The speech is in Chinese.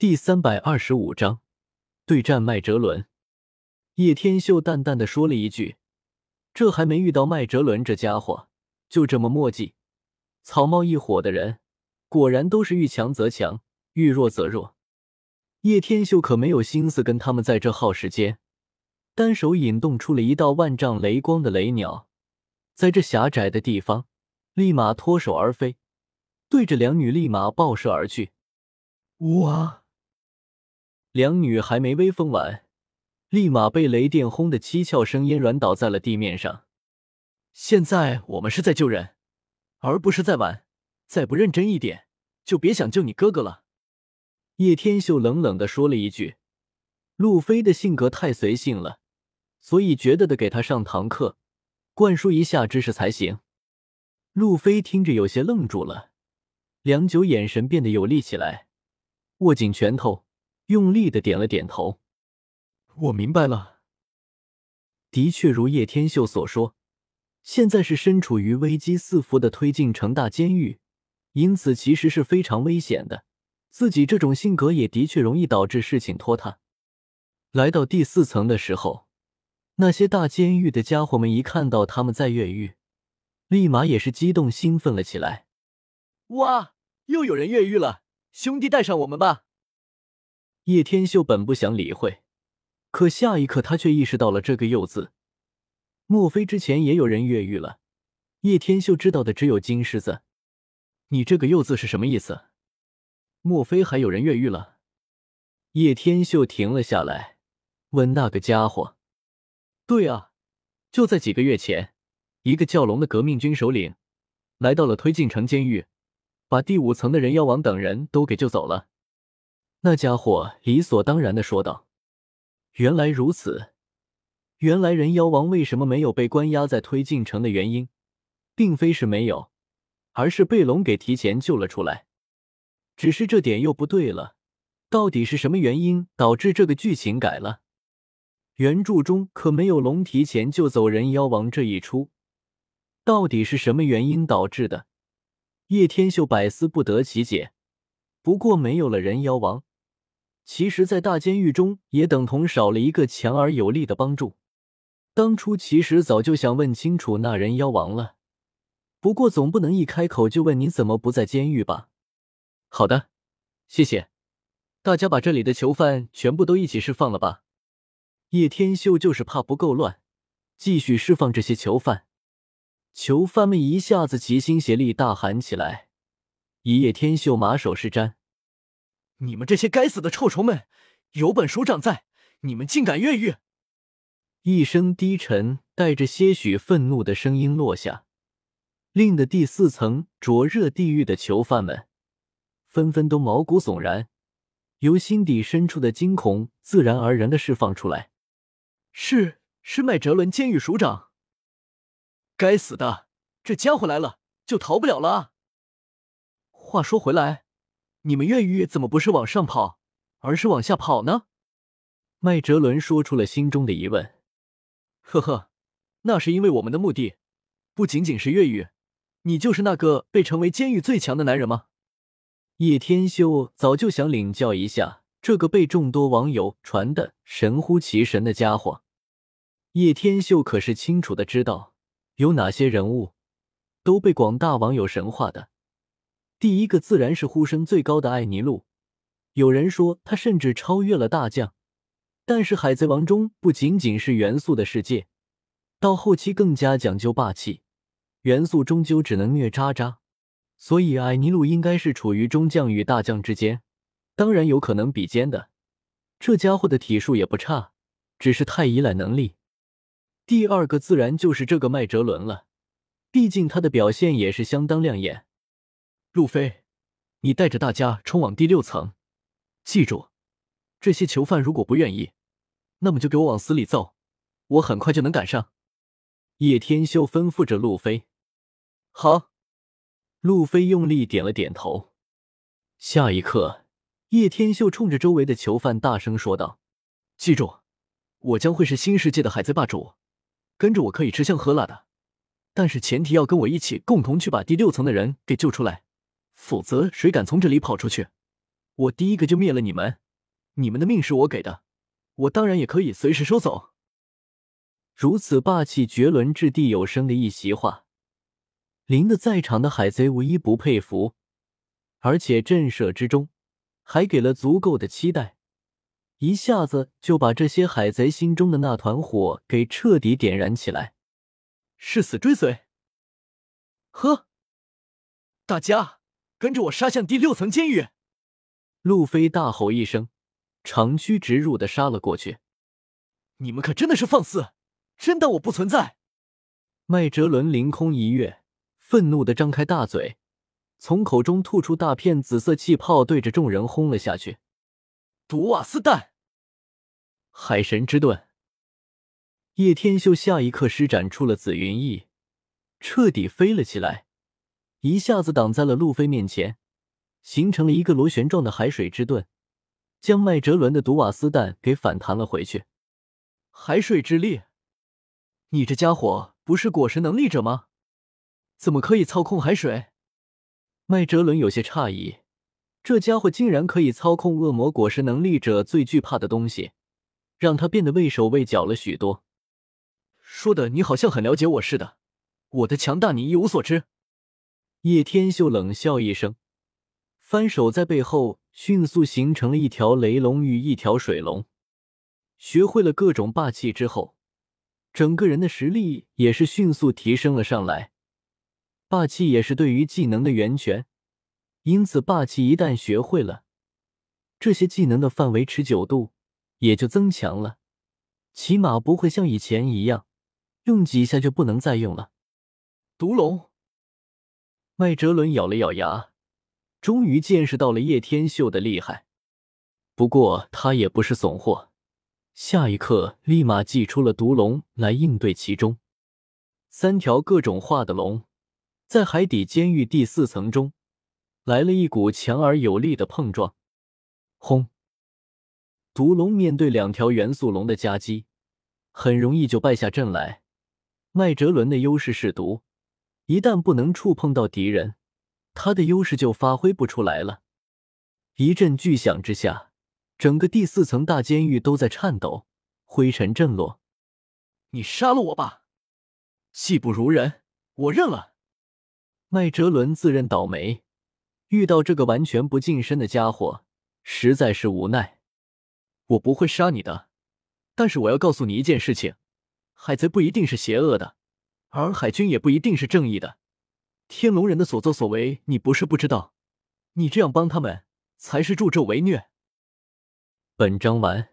第三百二十五章对战麦哲伦。叶天秀淡淡的说了一句：“这还没遇到麦哲伦这家伙，就这么墨迹。”草帽一伙的人果然都是遇强则强，遇弱则弱。叶天秀可没有心思跟他们在这耗时间，单手引动出了一道万丈雷光的雷鸟，在这狭窄的地方立马脱手而飞，对着两女立马爆射而去。哇！两女还没威风完，立马被雷电轰得七窍生烟，软倒在了地面上。现在我们是在救人，而不是在玩。再不认真一点，就别想救你哥哥了。叶天秀冷冷的说了一句：“路飞的性格太随性了，所以觉得的给他上堂课，灌输一下知识才行。”路飞听着有些愣住了，良久，眼神变得有力起来，握紧拳头。用力的点了点头，我明白了。的确如叶天秀所说，现在是身处于危机四伏的推进城大监狱，因此其实是非常危险的。自己这种性格也的确容易导致事情拖沓。来到第四层的时候，那些大监狱的家伙们一看到他们在越狱，立马也是激动兴奋了起来。哇，又有人越狱了！兄弟，带上我们吧！叶天秀本不想理会，可下一刻他却意识到了这个“又”字。莫非之前也有人越狱了？叶天秀知道的只有金狮子。你这个“又”字是什么意思？莫非还有人越狱了？叶天秀停了下来，问那个家伙：“对啊，就在几个月前，一个叫龙的革命军首领来到了推进城监狱，把第五层的人妖王等人都给救走了。”那家伙理所当然的说道：“原来如此，原来人妖王为什么没有被关押在推进城的原因，并非是没有，而是被龙给提前救了出来。只是这点又不对了，到底是什么原因导致这个剧情改了？原著中可没有龙提前救走人妖王这一出，到底是什么原因导致的？叶天秀百思不得其解。不过没有了人妖王。”其实，在大监狱中也等同少了一个强而有力的帮助。当初其实早就想问清楚那人妖王了，不过总不能一开口就问你怎么不在监狱吧？好的，谢谢。大家把这里的囚犯全部都一起释放了吧。叶天秀就是怕不够乱，继续释放这些囚犯。囚犯们一下子齐心协力，大喊起来，以叶天秀马首是瞻。你们这些该死的臭虫们，有本署长在，你们竟敢越狱！一声低沉、带着些许愤怒的声音落下，令的第四层灼热地狱的囚犯们纷纷都毛骨悚然，由心底深处的惊恐自然而然的释放出来。是是麦哲伦监狱署长。该死的，这家伙来了就逃不了了啊！话说回来。你们越狱怎么不是往上跑，而是往下跑呢？麦哲伦说出了心中的疑问。呵呵，那是因为我们的目的不仅仅是越狱。你就是那个被称为监狱最强的男人吗？叶天修早就想领教一下这个被众多网友传的神乎其神的家伙。叶天秀可是清楚的知道有哪些人物都被广大网友神化的。第一个自然是呼声最高的艾尼路，有人说他甚至超越了大将。但是海贼王中不仅仅是元素的世界，到后期更加讲究霸气，元素终究只能虐渣渣，所以艾尼路应该是处于中将与大将之间，当然有可能比肩的。这家伙的体术也不差，只是太依赖能力。第二个自然就是这个麦哲伦了，毕竟他的表现也是相当亮眼。路飞，你带着大家冲往第六层。记住，这些囚犯如果不愿意，那么就给我往死里揍。我很快就能赶上。叶天秀吩咐着路飞。好，路飞用力点了点头。下一刻，叶天秀冲着周围的囚犯大声说道：“记住，我将会是新世界的海贼霸主，跟着我可以吃香喝辣的，但是前提要跟我一起共同去把第六层的人给救出来。”否则，谁敢从这里跑出去，我第一个就灭了你们。你们的命是我给的，我当然也可以随时收走。如此霸气绝伦、掷地有声的一席话，令得在场的海贼无一不佩服，而且震慑之中还给了足够的期待，一下子就把这些海贼心中的那团火给彻底点燃起来。誓死追随！呵，大家跟着我杀向第六层监狱！路飞大吼一声，长驱直入的杀了过去。你们可真的是放肆！真当我不存在？麦哲伦凌空一跃，愤怒的张开大嘴，从口中吐出大片紫色气泡，对着众人轰了下去。毒瓦斯弹，海神之盾。叶天秀下一刻施展出了紫云翼，彻底飞了起来，一下子挡在了路飞面前，形成了一个螺旋状的海水之盾，将麦哲伦的毒瓦斯弹给反弹了回去。海水之力。你这家伙不是果实能力者吗？怎么可以操控海水？麦哲伦有些诧异，这家伙竟然可以操控恶魔果实能力者最惧怕的东西，让他变得畏手畏脚了许多。说的你好像很了解我似的，我的强大你一无所知。叶天秀冷笑一声，翻手在背后迅速形成了一条雷龙与一条水龙。学会了各种霸气之后。整个人的实力也是迅速提升了上来，霸气也是对于技能的源泉，因此霸气一旦学会了，这些技能的范围持久度也就增强了，起码不会像以前一样用几下就不能再用了。毒龙，麦哲伦咬了咬牙，终于见识到了叶天秀的厉害，不过他也不是怂货。下一刻，立马祭出了毒龙来应对其中三条各种化的龙，在海底监狱第四层中来了一股强而有力的碰撞。轰！毒龙面对两条元素龙的夹击，很容易就败下阵来。麦哲伦的优势是毒，一旦不能触碰到敌人，他的优势就发挥不出来了。一阵巨响之下。整个第四层大监狱都在颤抖，灰尘震落。你杀了我吧，技不如人，我认了。麦哲伦自认倒霉，遇到这个完全不近身的家伙，实在是无奈。我不会杀你的，但是我要告诉你一件事情：海贼不一定是邪恶的，而海军也不一定是正义的。天龙人的所作所为，你不是不知道。你这样帮他们，才是助纣为虐。本章完。